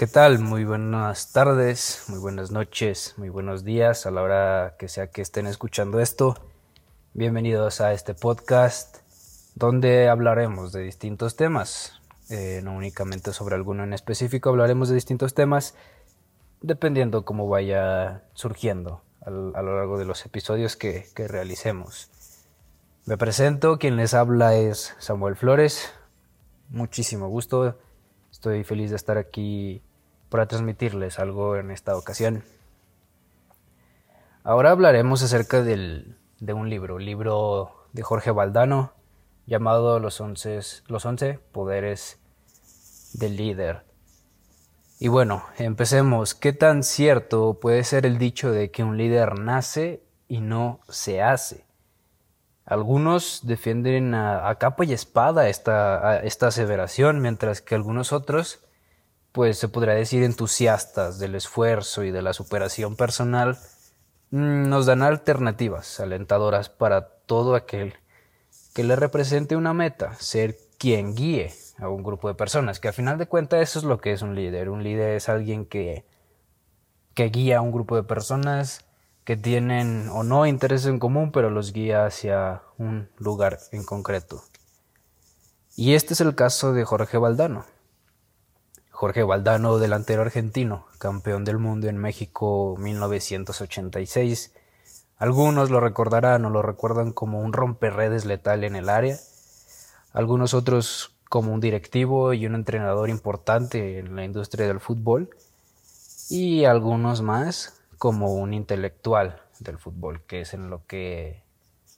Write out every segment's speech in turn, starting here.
¿Qué tal? Muy buenas tardes, muy buenas noches, muy buenos días a la hora que sea que estén escuchando esto. Bienvenidos a este podcast donde hablaremos de distintos temas, eh, no únicamente sobre alguno en específico, hablaremos de distintos temas dependiendo cómo vaya surgiendo a, lo largo de los episodios que, que realicemos. Me presento, quien les habla es Samuel Flores, muchísimo gusto, estoy feliz de estar aquí para transmitirles algo en esta ocasión. Ahora hablaremos acerca del, de un libro, libro de Jorge Valdano llamado Los Once, los once Poderes del Líder. Y bueno, empecemos. ¿Qué tan cierto puede ser el dicho de que un líder nace y no se hace? Algunos defienden a, capa y espada esta, esta aseveración, mientras que algunos otros pues se podría decir entusiastas del esfuerzo y de la superación personal, mm, nos dan alternativas alentadoras para todo aquel que le represente una meta, ser quien guíe a un grupo de personas, que a final de cuentas eso es lo que es un líder. Un líder es alguien que, que guía a un grupo de personas que tienen o no intereses en común, pero los guía hacia un lugar en concreto. Y este es el caso de Jorge Valdano. Jorge Valdano, delantero argentino, campeón del mundo en México 1986. Algunos lo recordarán o lo recuerdan como un romperredes letal en el área. Algunos otros como un directivo y un entrenador importante en la industria del fútbol. Y algunos más como un intelectual del fútbol, que es en lo que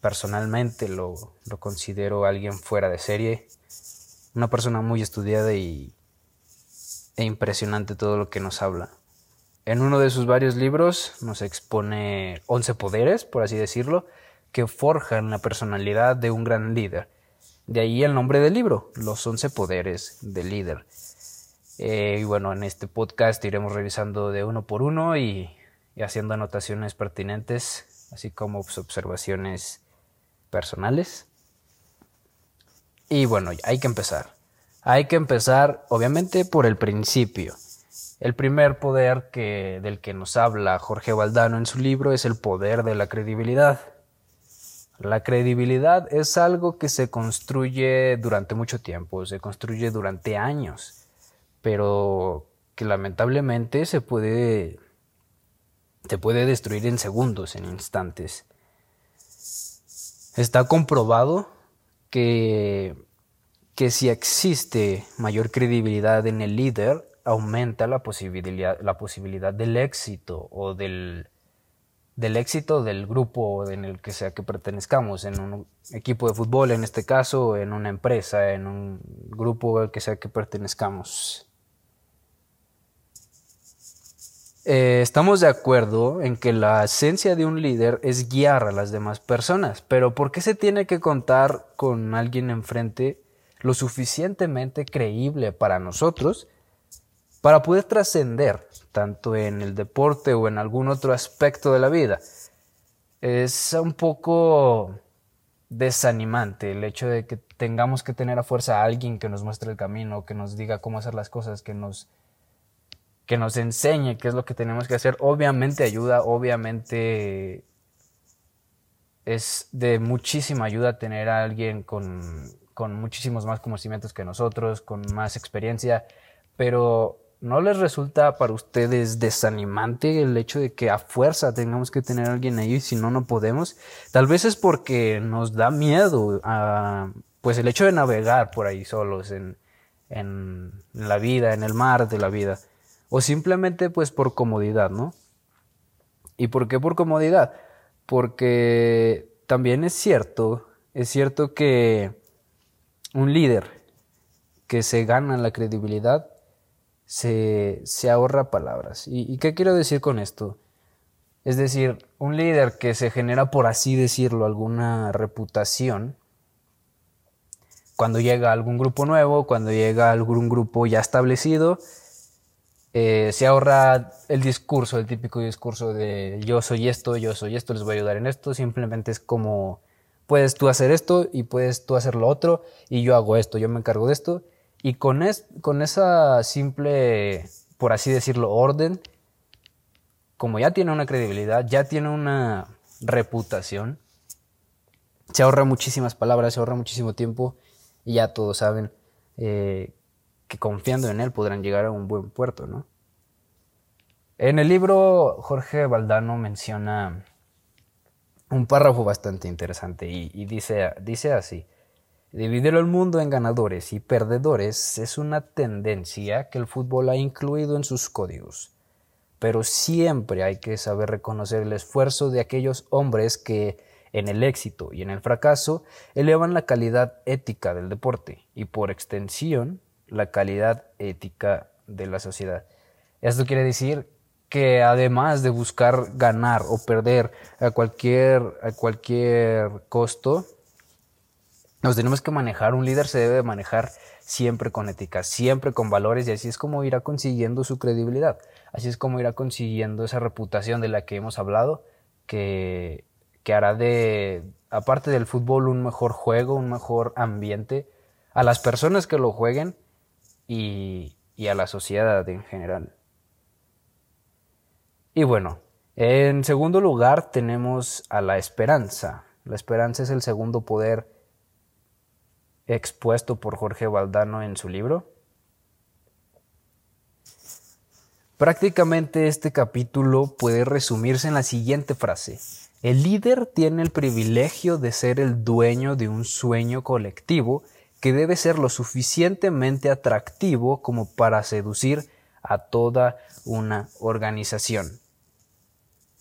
personalmente lo, lo considero alguien fuera de serie. Una persona muy estudiada y e impresionante todo lo que nos habla. En uno de sus varios libros nos expone 11 poderes, por así decirlo, que forjan la personalidad de un gran líder. De ahí el nombre del libro, Los 11 poderes del líder. Eh, y bueno, en este podcast iremos revisando de uno por uno y, y haciendo anotaciones pertinentes, así como observaciones personales. Y bueno, hay que empezar. Hay que empezar, obviamente, por el principio. El primer poder que, del que nos habla Jorge Valdano en su libro es el poder de la credibilidad. La credibilidad es algo que se construye durante mucho tiempo, se construye durante años, pero que lamentablemente se puede, se puede destruir en segundos, en instantes. Está comprobado que que si existe mayor credibilidad en el líder, aumenta la posibilidad, la posibilidad del éxito o del, del éxito del grupo en el que sea que pertenezcamos, en un equipo de fútbol en este caso, en una empresa, en un grupo al que sea que pertenezcamos. Eh, estamos de acuerdo en que la esencia de un líder es guiar a las demás personas, pero ¿por qué se tiene que contar con alguien enfrente lo suficientemente creíble para nosotros para poder trascender tanto en el deporte o en algún otro aspecto de la vida. Es un poco desanimante el hecho de que tengamos que tener a fuerza a alguien que nos muestre el camino, que nos diga cómo hacer las cosas, que nos que nos enseñe qué es lo que tenemos que hacer. Obviamente ayuda, obviamente es de muchísima ayuda tener a alguien con con muchísimos más conocimientos que nosotros, con más experiencia, pero ¿no les resulta para ustedes desanimante el hecho de que a fuerza tengamos que tener alguien ahí si no, no podemos? Tal vez es porque nos da miedo pues el hecho de navegar por ahí solos en, en la vida, en el mar de la vida, o simplemente pues por comodidad, ¿no? ¿Y por qué por comodidad? Porque también es cierto, es cierto que un líder que se gana la credibilidad se, ahorra palabras. ¿Y, qué quiero decir con esto? Es decir, un líder que se genera, por así decirlo, alguna reputación, cuando llega a algún grupo nuevo, cuando llega a algún grupo ya establecido, eh, se ahorra el discurso, el típico discurso de yo soy esto, yo soy esto, les voy a ayudar en esto, simplemente es como puedes tú hacer esto y puedes tú hacer lo otro y yo hago esto, yo me encargo de esto. Y con, es, con esa simple por así decirlo, orden, como ya tiene una credibilidad, ya tiene una reputación, se ahorra muchísimas palabras, se ahorra muchísimo tiempo y ya todos saben eh, que confiando en él podrán llegar a un buen puerto, ¿no? En el libro Jorge Valdano menciona un párrafo bastante interesante y, dice, dice así, dividir el mundo en ganadores y perdedores es una tendencia que el fútbol ha incluido en sus códigos, pero siempre hay que saber reconocer el esfuerzo de aquellos hombres que en el éxito y en el fracaso elevan la calidad ética del deporte y por extensión la calidad ética de la sociedad. Esto quiere decir que además de buscar ganar o perder a cualquier, a cualquier costo, nos tenemos que manejar. Un líder se debe manejar siempre con ética, siempre con valores y así es como irá consiguiendo su credibilidad. Así es como irá consiguiendo esa reputación de la que hemos hablado, que, que hará de, aparte del fútbol, un mejor juego, un mejor ambiente a las personas que lo jueguen y, y a la sociedad en general. Y bueno, en segundo lugar tenemos a la esperanza. La esperanza es el segundo poder expuesto por Jorge Valdano en su libro. Prácticamente este capítulo puede resumirse en la siguiente frase. El líder tiene el privilegio de ser el dueño de un sueño colectivo que debe ser lo suficientemente atractivo como para seducir a toda una organización.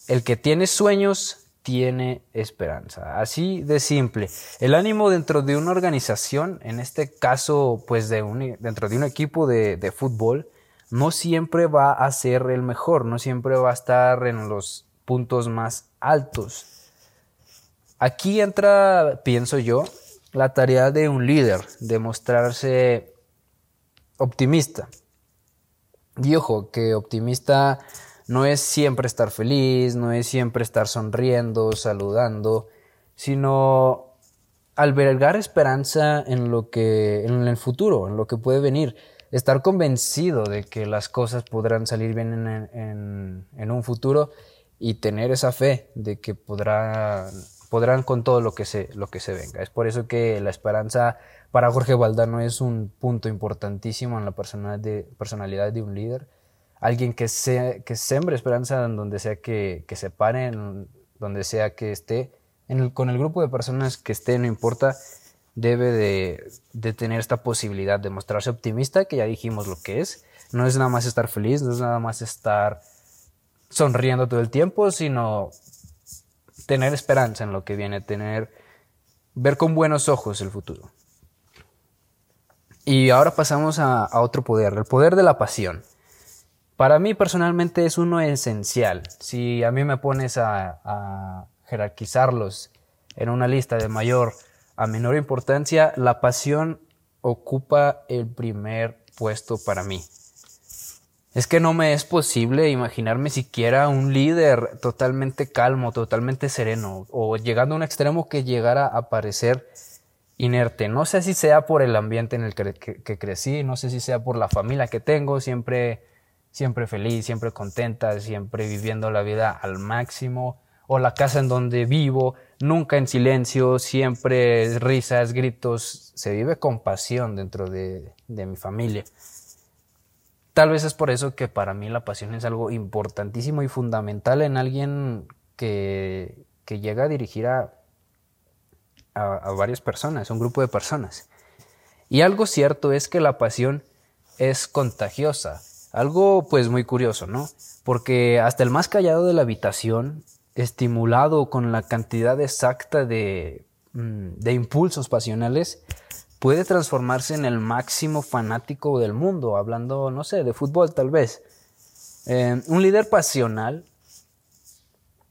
El que tiene sueños tiene esperanza. Así de simple. El ánimo dentro de una organización, en este caso, pues de un, dentro de un equipo de, de fútbol, no siempre va a ser el mejor, no siempre va a estar en los puntos más altos. Aquí entra, pienso yo, la tarea de un líder, de mostrarse optimista. Y ojo, que optimista no es siempre estar feliz, no es siempre estar sonriendo, saludando, sino albergar esperanza en lo que en el futuro, en lo que puede venir, estar convencido de que las cosas podrán salir bien en, un futuro y tener esa fe de que podrán, podrán con todo lo que, se, lo que se venga. Es por eso que la esperanza para Jorge Valdano es un punto importantísimo en la personalidad de un líder alguien que, sea, que sembre esperanza en donde sea que, se pare, en donde sea que esté, con el grupo de personas que esté, no importa, debe de, de, tener esta posibilidad de mostrarse optimista, que ya dijimos lo que es. No es nada más estar feliz, no es nada más estar sonriendo todo el tiempo, sino tener esperanza en lo que viene, tener, ver con buenos ojos el futuro. Y ahora pasamos a, a otro poder, el poder de la pasión. Para mí personalmente es uno esencial. Si a mí me pones a, jerarquizarlos en una lista de mayor a menor importancia, la pasión ocupa el primer puesto para mí. Es que no me es posible imaginarme siquiera un líder totalmente calmo, totalmente sereno, o llegando a un extremo que llegara a parecer inerte. No sé si sea por el ambiente en el que crecí, no sé si sea por la familia que tengo, siempre siempre feliz, siempre contenta, siempre viviendo la vida al máximo, o la casa en donde vivo, nunca en silencio, siempre risas, gritos, se vive con pasión dentro de, mi familia. Tal vez es por eso que para mí la pasión es algo importantísimo y fundamental en alguien que, llega a dirigir a, a varias personas, un grupo de personas. Y algo cierto es que la pasión es contagiosa algo pues muy curioso, ¿no? Porque hasta el más callado de la habitación, estimulado con la cantidad exacta de, mm, de impulsos pasionales, puede transformarse en el máximo fanático del mundo, hablando, no sé, de fútbol tal vez. Eh, un líder pasional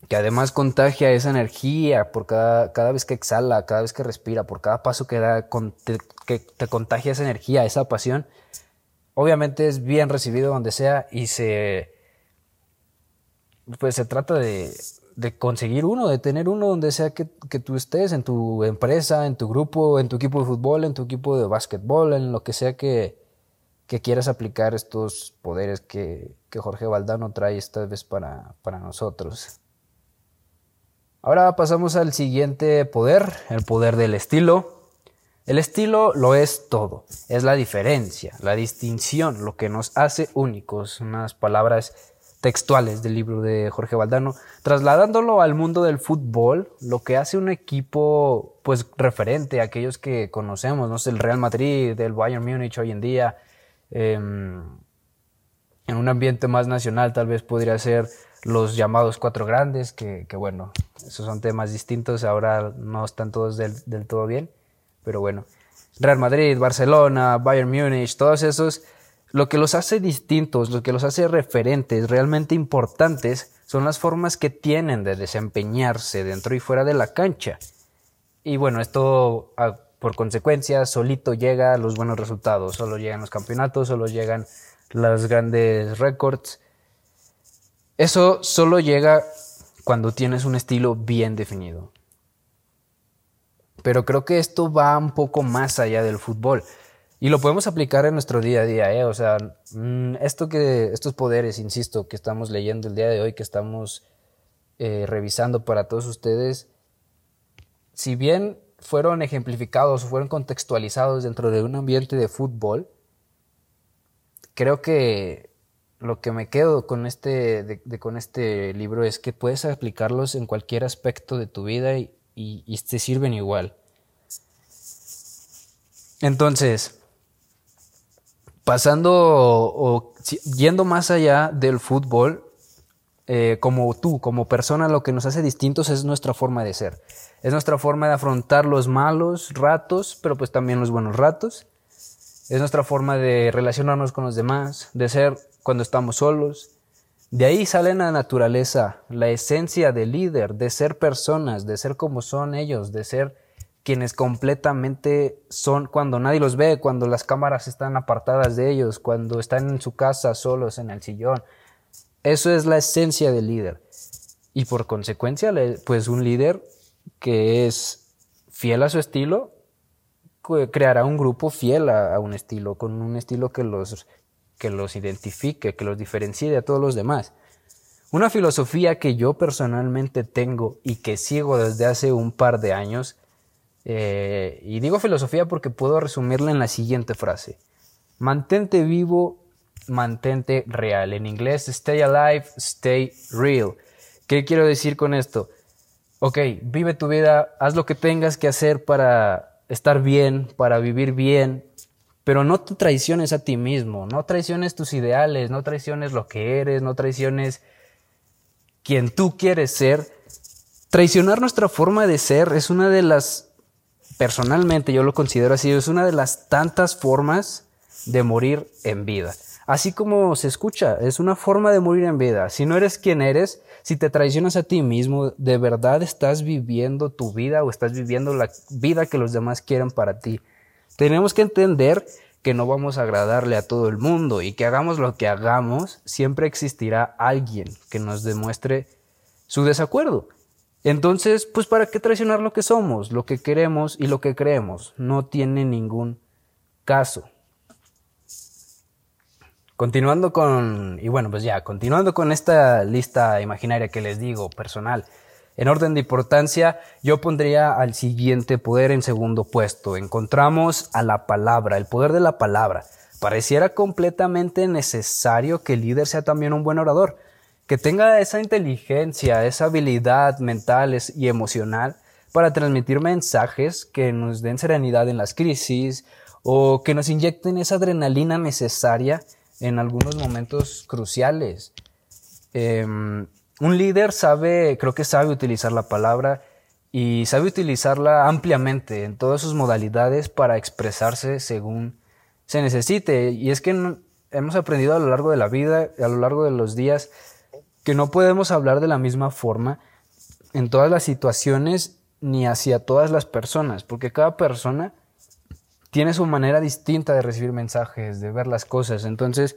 que además contagia esa energía por cada, cada, vez que exhala, cada vez que respira, por cada paso que da, que te contagia esa energía, esa pasión, obviamente es bien recibido donde sea y se pues se trata de, conseguir uno, de tener uno donde sea que, tú estés, en tu empresa, en tu grupo, en tu equipo de fútbol, en tu equipo de básquetbol, en lo que sea que, que quieras aplicar estos poderes que, Jorge Valdano trae esta vez para, para nosotros. Ahora pasamos al siguiente poder, el poder del estilo. El estilo lo es todo, es la diferencia, la distinción, lo que nos hace únicos, unas palabras textuales del libro de Jorge Valdano, trasladándolo al mundo del fútbol, lo que hace un equipo pues referente a aquellos que conocemos, no sé, el Real Madrid, el Bayern Múnich hoy en día, em, en un ambiente más nacional tal vez podría ser los llamados cuatro grandes, que, bueno, esos son temas distintos, ahora no están todos del, del todo bien, pero bueno, Real Madrid, Barcelona, Bayern Múnich, todos esos lo que los hace distintos, lo que los hace referentes, realmente importantes, son las formas que tienen de desempeñarse dentro y fuera de la cancha. Y bueno, esto ah, por consecuencia solito llega a los buenos resultados, solo llegan los campeonatos, solo llegan los grandes récords. Eso solo llega cuando tienes un estilo bien definido. Pero creo que esto va un poco más allá del fútbol. Y lo podemos aplicar en nuestro día a día, ¿eh? O sea, mm, esto que, estos poderes, insisto, que estamos leyendo el día de hoy, que estamos eh, revisando para todos ustedes, si bien fueron ejemplificados o fueron contextualizados dentro de un ambiente de fútbol, creo que lo que me quedo con este, de, con este libro es que puedes aplicarlos en cualquier aspecto de tu vida y, y te sirven igual. Entonces, pasando o, yendo más allá del fútbol, eh, como tú, como persona, lo que nos hace distintos es nuestra forma de ser. Es nuestra forma de afrontar los malos ratos, pero pues también los buenos ratos. Es nuestra forma de relacionarnos con los demás, de ser cuando estamos solos. De ahí sale la naturaleza, la esencia del líder, de ser personas, de ser como son ellos, de ser quienes completamente son cuando nadie los ve, cuando las cámaras están apartadas de ellos, cuando están en su casa solos en el sillón. Eso es la esencia del líder. Y por consecuencia, pues un líder que es fiel a su estilo, creará un grupo fiel a, un estilo, con un estilo que los, que los identifique, que los diferencie de todos los demás. Una filosofía que yo personalmente tengo y que sigo desde hace un par de años eh, y digo filosofía porque puedo resumirla en la siguiente frase. Mantente vivo, mantente real. En inglés, stay alive, stay real. ¿Qué quiero decir con esto? Ok, vive tu vida, haz lo que tengas que hacer para estar bien, para vivir bien, pero no te traiciones a ti mismo, no traiciones tus ideales, no traiciones lo que eres, no traiciones quien tú quieres ser. Traicionar nuestra forma de ser es una de las personalmente yo lo considero así, es una de las tantas formas de morir en vida. Así como se escucha, es una forma de morir en vida. Si no eres quien eres, si te traicionas a ti mismo, ¿de verdad estás viviendo tu vida o estás viviendo la vida que los demás quieren para ti? Tenemos que entender que no vamos a agradarle a todo el mundo y que hagamos lo que hagamos, siempre existirá alguien que nos demuestre su desacuerdo. Entonces, pues para qué traicionar lo que somos, lo que queremos y lo que creemos. No tiene ningún caso. Continuando con, y bueno, pues ya, continuando con esta lista imaginaria que les digo, personal, en orden de importancia, yo pondría al siguiente poder en segundo puesto. Encontramos a la palabra, el poder de la palabra. Pareciera completamente necesario que el líder sea también un buen orador que tenga esa inteligencia, esa habilidad mental y emocional para transmitir mensajes que nos den serenidad en las crisis o que nos inyecten esa adrenalina necesaria en algunos momentos cruciales. Em, un líder sabe, creo que sabe utilizar la palabra y sabe utilizarla ampliamente en todas sus modalidades para expresarse según se necesite. Y es que hemos aprendido a lo largo de la vida, a lo largo de los días, que no podemos hablar de la misma forma en todas las situaciones ni hacia todas las personas, porque cada persona tiene su manera distinta de recibir mensajes, de ver las cosas. Entonces,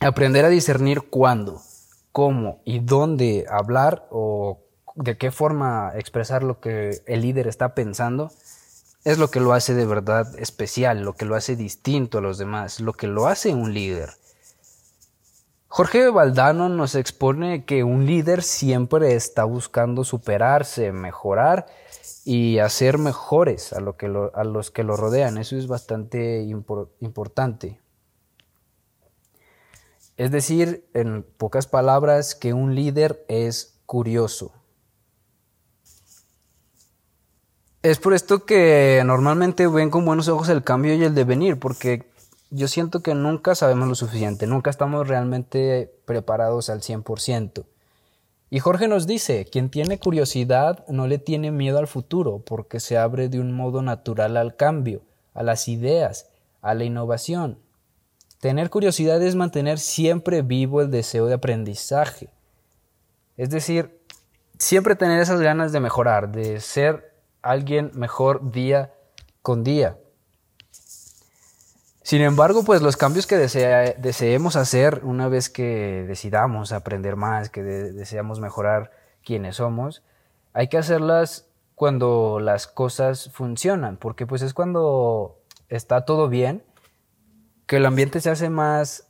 aprender a discernir cuándo, cómo y dónde hablar o de qué forma expresar lo que el líder está pensando es lo que lo hace de verdad especial, lo que lo hace distinto a los demás, lo que lo hace un líder. Jorge Valdano nos expone que un líder siempre está buscando superarse, mejorar y hacer mejores a, lo que a los que lo rodean. Eso es bastante importante. Es decir, en pocas palabras, que un líder es curioso. Es por esto que normalmente ven con buenos ojos el cambio y el devenir, porque yo siento que nunca sabemos lo suficiente, nunca estamos realmente preparados al 100%. Y Jorge nos dice, quien tiene curiosidad no le tiene miedo al futuro, porque se abre de un modo natural al cambio, a las ideas, a la innovación. Tener curiosidad es mantener siempre vivo el deseo de aprendizaje. Es decir, siempre tener esas ganas de mejorar, de ser alguien mejor día con día. Sin embargo, pues los cambios que deseemos hacer una vez que decidamos aprender más, que deseamos mejorar quienes somos, hay que hacerlas cuando las cosas funcionan, porque pues es cuando está todo bien que el ambiente se hace más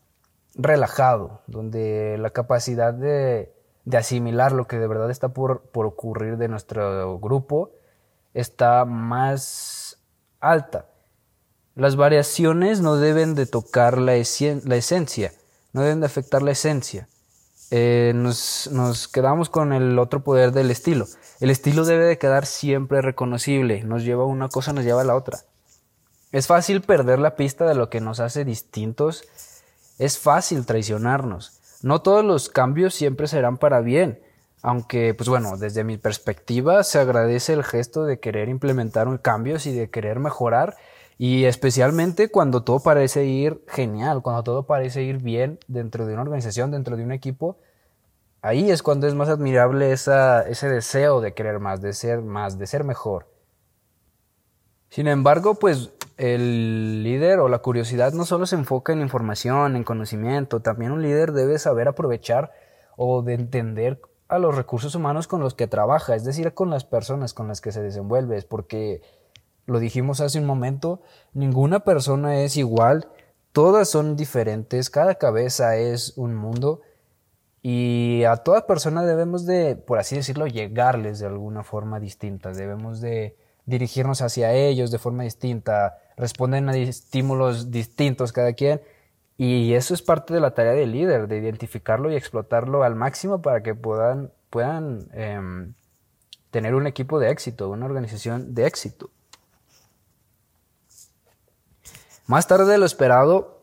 relajado, donde la capacidad de, asimilar lo que de verdad está por, por ocurrir de nuestro grupo está más alta. Las variaciones no deben de tocar la, esencia, no deben de afectar la esencia. Eh, nos, nos, quedamos con el otro poder del estilo. El estilo debe de quedar siempre reconocible, nos lleva a una cosa, nos lleva a la otra. Es fácil perder la pista de lo que nos hace distintos, es fácil traicionarnos. No todos los cambios siempre serán para bien, aunque, pues bueno, desde mi perspectiva se agradece el gesto de querer implementar cambios y de querer mejorar. Y especialmente cuando todo parece ir genial, cuando todo parece ir bien dentro de una organización, dentro de un equipo, ahí es cuando es más admirable ese deseo de querer más, de ser más, de ser mejor. Sin embargo, pues el líder o la curiosidad no solo se enfoca en información, en conocimiento, también un líder debe saber aprovechar o de entender a los recursos humanos con los que trabaja, es decir, con las personas con las que se desenvuelve, porque lo dijimos hace un momento, ninguna persona es igual, todas son diferentes, cada cabeza es un mundo y a toda persona debemos de, por así decirlo, llegarles de alguna forma distinta, debemos de dirigirnos hacia ellos de forma distinta, responden a estímulos distintos cada quien y eso es parte de la tarea del líder, de identificarlo y explotarlo al máximo para que puedan, puedan em, tener un equipo de éxito, una organización de éxito. Más tarde de lo esperado,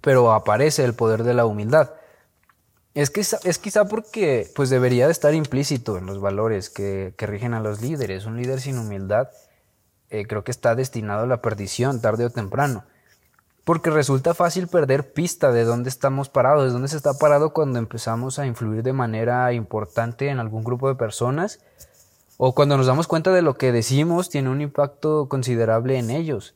pero aparece el poder de la humildad. Es, que, es quizá porque pues debería de estar implícito en los valores que, rigen a los líderes. Un líder sin humildad eh, creo que está destinado a la perdición tarde o temprano porque resulta fácil perder pista de dónde estamos parados, de dónde se está parado cuando empezamos a influir de manera importante en algún grupo de personas o cuando nos damos cuenta de lo que decimos tiene un impacto considerable en ellos.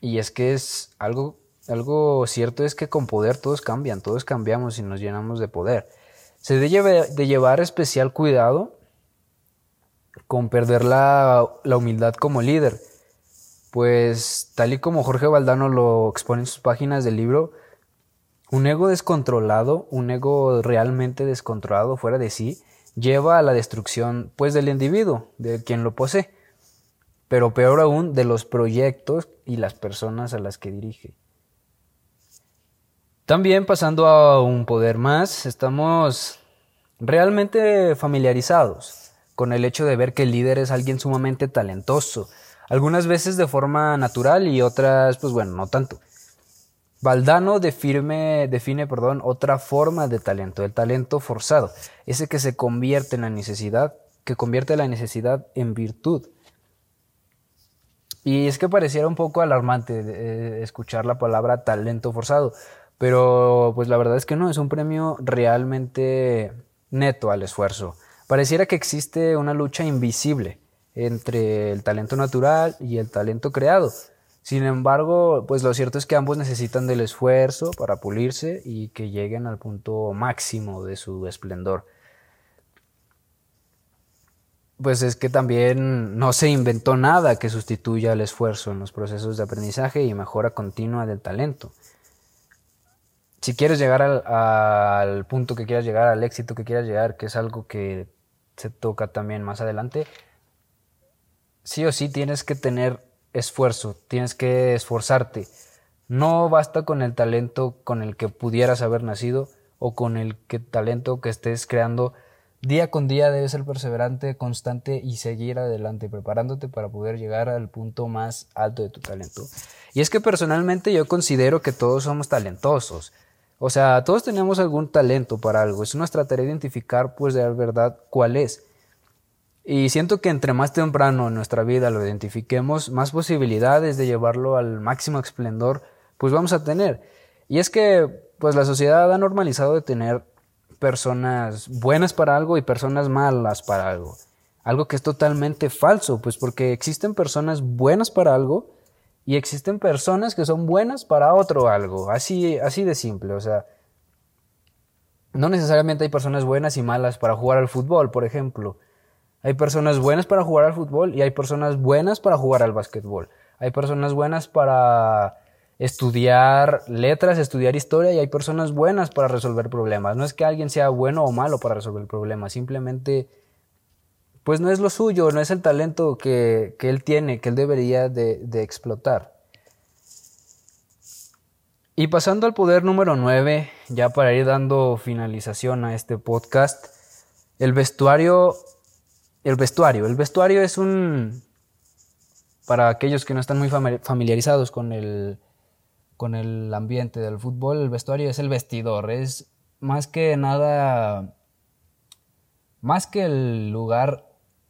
Y es que es algo, algo cierto es que con poder todos cambian, todos cambiamos y nos llenamos de poder. Se debe de llevar especial cuidado con perder la, la humildad como líder pues tal y como Jorge Valdano lo expone en sus páginas del libro, un ego descontrolado, un ego realmente descontrolado fuera de sí, lleva a la destrucción pues del individuo, de quien lo posee, pero peor aún de los proyectos y las personas a las que dirige. También pasando a un poder más, estamos realmente familiarizados con el hecho de ver que el líder es alguien sumamente talentoso, algunas veces de forma natural y otras, pues bueno, no tanto. Valdano define, define perdón, otra forma de talento, el talento forzado, ese que se convierte en la necesidad, que convierte la necesidad en virtud. Y es que pareciera un poco alarmante eh, escuchar la palabra talento forzado, pero pues la verdad es que no, es un premio realmente neto al esfuerzo. Pareciera que existe una lucha invisible entre el talento natural y el talento creado. Sin embargo, pues lo cierto es que ambos necesitan del esfuerzo para pulirse y que lleguen al punto máximo de su esplendor. pues es que también no se inventó nada que sustituya el esfuerzo en los procesos de aprendizaje y mejora continua del talento. Si quieres llegar al, punto que quieras llegar, al éxito que quieras llegar, que es algo que se toca también más adelante, sí o sí tienes que tener esfuerzo, tienes que esforzarte. No basta con el talento con el que pudieras haber nacido o con el talento que estés creando Día con día debes ser perseverante, constante y seguir adelante, preparándote para poder llegar al punto más alto de tu talento. Y es que personalmente yo considero que todos somos talentosos. O sea, todos tenemos algún talento para algo. Es nuestra tarea identificar, pues, de verdad cuál es. Y siento que entre más temprano en nuestra vida lo identifiquemos, más posibilidades de llevarlo al máximo esplendor, pues vamos a tener. Y es que, pues, la sociedad ha normalizado de tener personas buenas para algo y personas malas para algo. Algo que es totalmente falso, pues porque existen personas buenas para algo y existen personas que son buenas para otro algo. Así, así de simple, o sea, no necesariamente hay personas buenas y malas para jugar al fútbol, por ejemplo. Hay personas buenas para jugar al fútbol y hay personas buenas para jugar al básquetbol. Hay personas buenas para estudiar letras, estudiar historia y hay personas buenas para resolver problemas. No es que alguien sea bueno o malo para resolver problemas, simplemente pues no es lo suyo, no es el talento que, él tiene, que él debería de, de, explotar. Y pasando al poder número 9, ya para ir dando finalización a este podcast, el vestuario, el vestuario, el vestuario es un, para aquellos que no están muy familiarizados con el, con el ambiente del fútbol, el vestuario es el vestidor, es más que nada, más que el lugar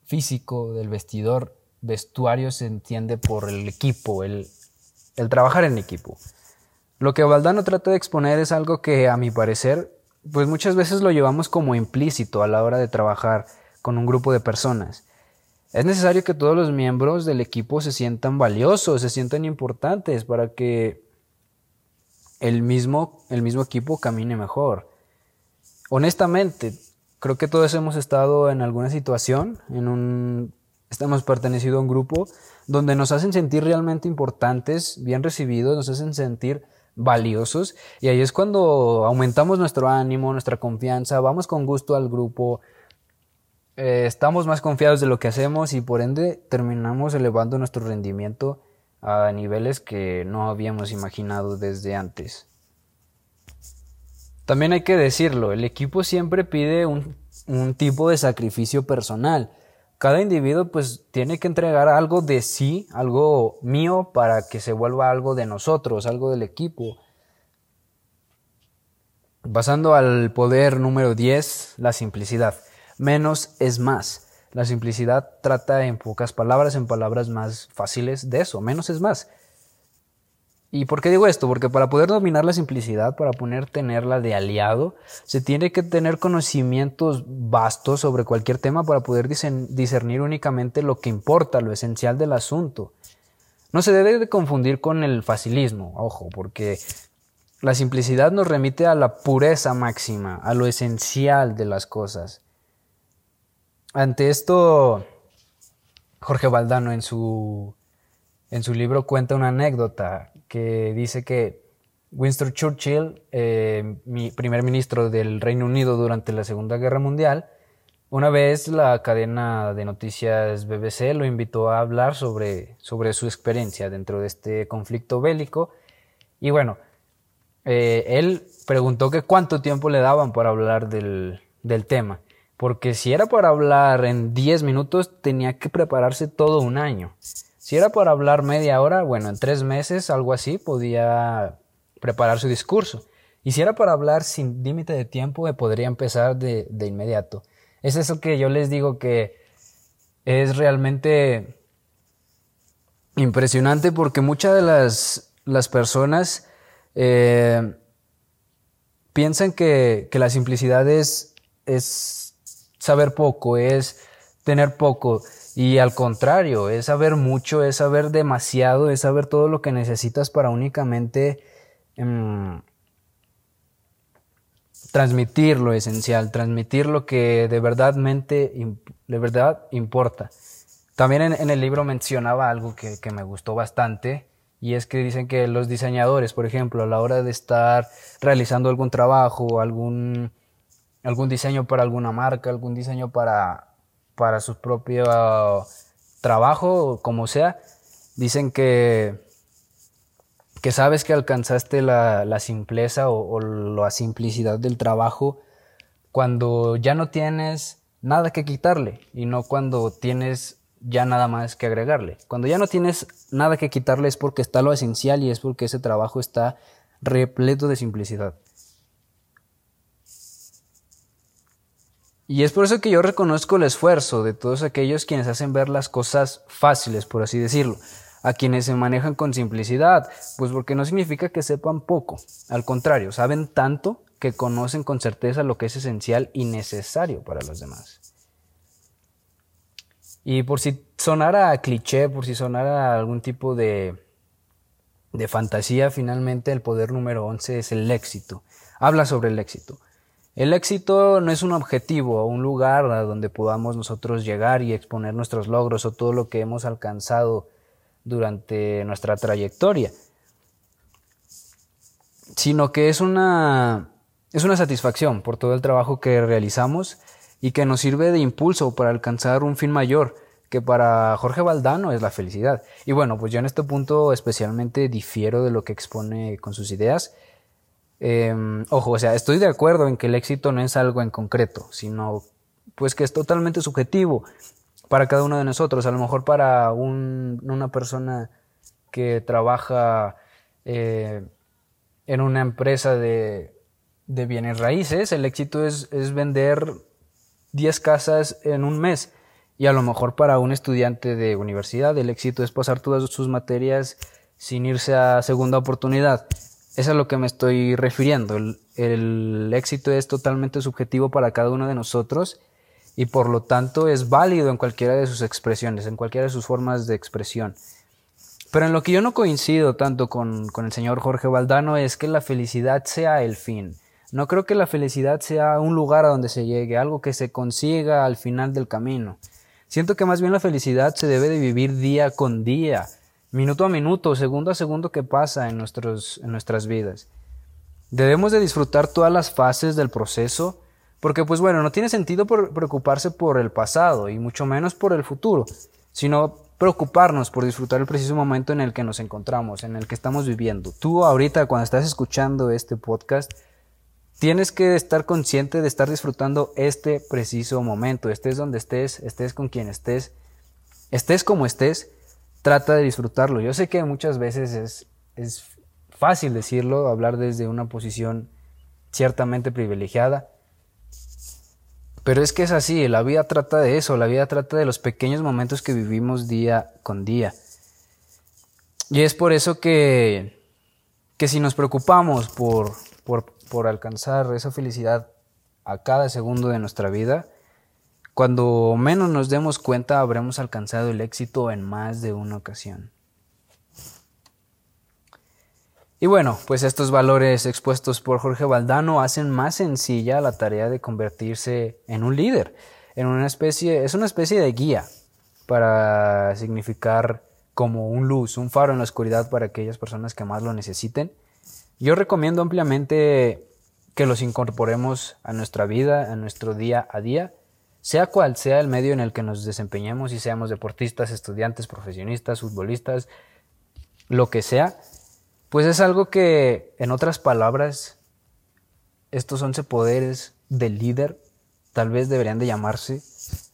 físico del vestidor, vestuario se entiende por el equipo, el, trabajar en equipo. Lo que Valdano trata de exponer es algo que a mi parecer, pues muchas veces lo llevamos como implícito a la hora de trabajar con un grupo de personas. Es necesario que todos los miembros del equipo se sientan valiosos, se sientan importantes para que el mismo, el mismo equipo camine mejor. Honestamente, creo que todos hemos estado en alguna situación, en un, estamos pertenecido a un grupo donde nos hacen sentir realmente importantes, bien recibidos, nos hacen sentir valiosos y ahí es cuando aumentamos nuestro ánimo, nuestra confianza, vamos con gusto al grupo, eh, estamos más confiados de lo que hacemos y por ende terminamos elevando nuestro rendimiento a niveles que no habíamos imaginado desde antes. También hay que decirlo, el equipo siempre pide un, tipo de sacrificio personal. Cada individuo pues tiene que entregar algo de sí, algo mío, para que se vuelva algo de nosotros, algo del equipo. Pasando al poder número 10, la simplicidad. Menos es más. La simplicidad trata en pocas palabras, en palabras más fáciles de eso, menos es más. ¿Y por qué digo esto? Porque para poder dominar la simplicidad, para poder tenerla de aliado, se tiene que tener conocimientos vastos sobre cualquier tema para poder discernir únicamente lo que importa, lo esencial del asunto. No se debe de confundir con el facilismo, ojo, porque la simplicidad nos remite a la pureza máxima, a lo esencial de las cosas. Ante esto, Jorge Valdano en su, en su libro cuenta una anécdota que dice que Winston Churchill, eh, mi primer ministro del Reino Unido durante la Segunda Guerra Mundial, una vez la cadena de noticias BBC lo invitó a hablar sobre, sobre su experiencia dentro de este conflicto bélico. Y bueno, eh, él preguntó que cuánto tiempo le daban para hablar del, del tema. Porque si era para hablar en 10 minutos, tenía que prepararse todo un año. Si era para hablar media hora, bueno, en tres meses, algo así, podía preparar su discurso. Y si era para hablar sin límite de tiempo, podría empezar de, inmediato. Es eso que yo les digo que es realmente impresionante porque muchas de las, las personas eh, piensan que, que, la simplicidad es, es saber poco, es tener poco. Y al contrario, es saber mucho, es saber demasiado, es saber todo lo que necesitas para únicamente em, transmitir lo esencial, transmitir lo que de verdad, mente, de verdad importa. También en, el libro mencionaba algo que, que me gustó bastante, y es que dicen que los diseñadores, por ejemplo, a la hora de estar realizando algún trabajo, algún, algún diseño para alguna marca, algún diseño para, para su propio trabajo, como sea, dicen que, que sabes que alcanzaste la, la simpleza o, la simplicidad del trabajo cuando ya no tienes nada que quitarle y no cuando tienes ya nada más que agregarle. Cuando ya no tienes nada que quitarle es porque está lo esencial y es porque ese trabajo está repleto de simplicidad. Y es por eso que yo reconozco el esfuerzo de todos aquellos quienes hacen ver las cosas fáciles, por así decirlo, a quienes se manejan con simplicidad, pues porque no significa que sepan poco, al contrario, saben tanto que conocen con certeza lo que es esencial y necesario para los demás. Y por si sonara cliché, por si sonara algún tipo de, de fantasía, finalmente el poder número 11 es el éxito. Habla sobre el éxito. El éxito no es un objetivo o un lugar a donde podamos nosotros llegar y exponer nuestros logros o todo lo que hemos alcanzado durante nuestra trayectoria, sino que es una, es una satisfacción por todo el trabajo que realizamos y que nos sirve de impulso para alcanzar un fin mayor, que para Jorge Valdano es la felicidad. Y bueno, pues yo en este punto especialmente difiero de lo que expone con sus ideas. Em, ojo, o sea, estoy de acuerdo en que el éxito no es algo en concreto, sino pues que es totalmente subjetivo para cada uno de nosotros. A lo mejor para una persona que trabaja eh, en una empresa de, bienes raíces, el éxito es, es vender 10 casas en un mes. Y a lo mejor para un estudiante de universidad el éxito es pasar todas sus materias sin irse a segunda oportunidad. Es a lo que me estoy refiriendo. El, el, éxito es totalmente subjetivo para cada uno de nosotros y por lo tanto es válido en cualquiera de sus expresiones, en cualquiera de sus formas de expresión. Pero en lo que yo no coincido tanto con, con el señor Jorge Valdano es que la felicidad sea el fin. No creo que la felicidad sea un lugar a donde se llegue, algo que se consiga al final del camino. Siento que más bien la felicidad se debe de vivir día con día, minuto a minuto, segundo a segundo que pasa en, nuestros, en nuestras vidas. Debemos de disfrutar todas las fases del proceso, porque pues bueno, no tiene sentido preocuparse por el pasado y mucho menos por el futuro, sino preocuparnos por disfrutar el preciso momento en el que nos encontramos, en el que estamos viviendo. Tú ahorita cuando estás escuchando este podcast, Tienes que estar consciente de estar disfrutando este preciso momento, estés donde estés, estés con quien estés, estés como estés, trata de disfrutarlo. Yo sé que muchas veces es, es fácil decirlo, hablar desde una posición ciertamente privilegiada, pero es que es así, la vida trata de eso, la vida trata de los pequeños momentos que vivimos día con día. Y es por eso que, que si nos preocupamos por, por por alcanzar esa felicidad a cada segundo de nuestra vida, cuando menos nos demos cuenta habremos alcanzado el éxito en más de una ocasión. Y bueno, pues estos valores expuestos por Jorge Valdano hacen más sencilla la tarea de convertirse en un líder, en una especie, es una especie de guía para significar como un luz, un faro en la oscuridad para aquellas personas que más lo necesiten yo recomiendo ampliamente que los incorporemos a nuestra vida, a nuestro día a día, sea cual sea el medio en el que nos desempeñemos, y seamos deportistas, estudiantes, profesionistas, futbolistas, lo que sea, pues es algo que, en otras palabras, estos 11 poderes del líder tal vez deberían de llamarse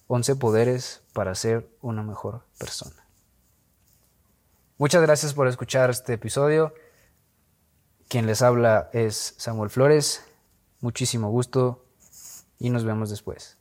11 poderes para ser una mejor persona. Muchas gracias por escuchar este episodio. Quien les habla es Samuel Flores. Muchísimo gusto y nos vemos después.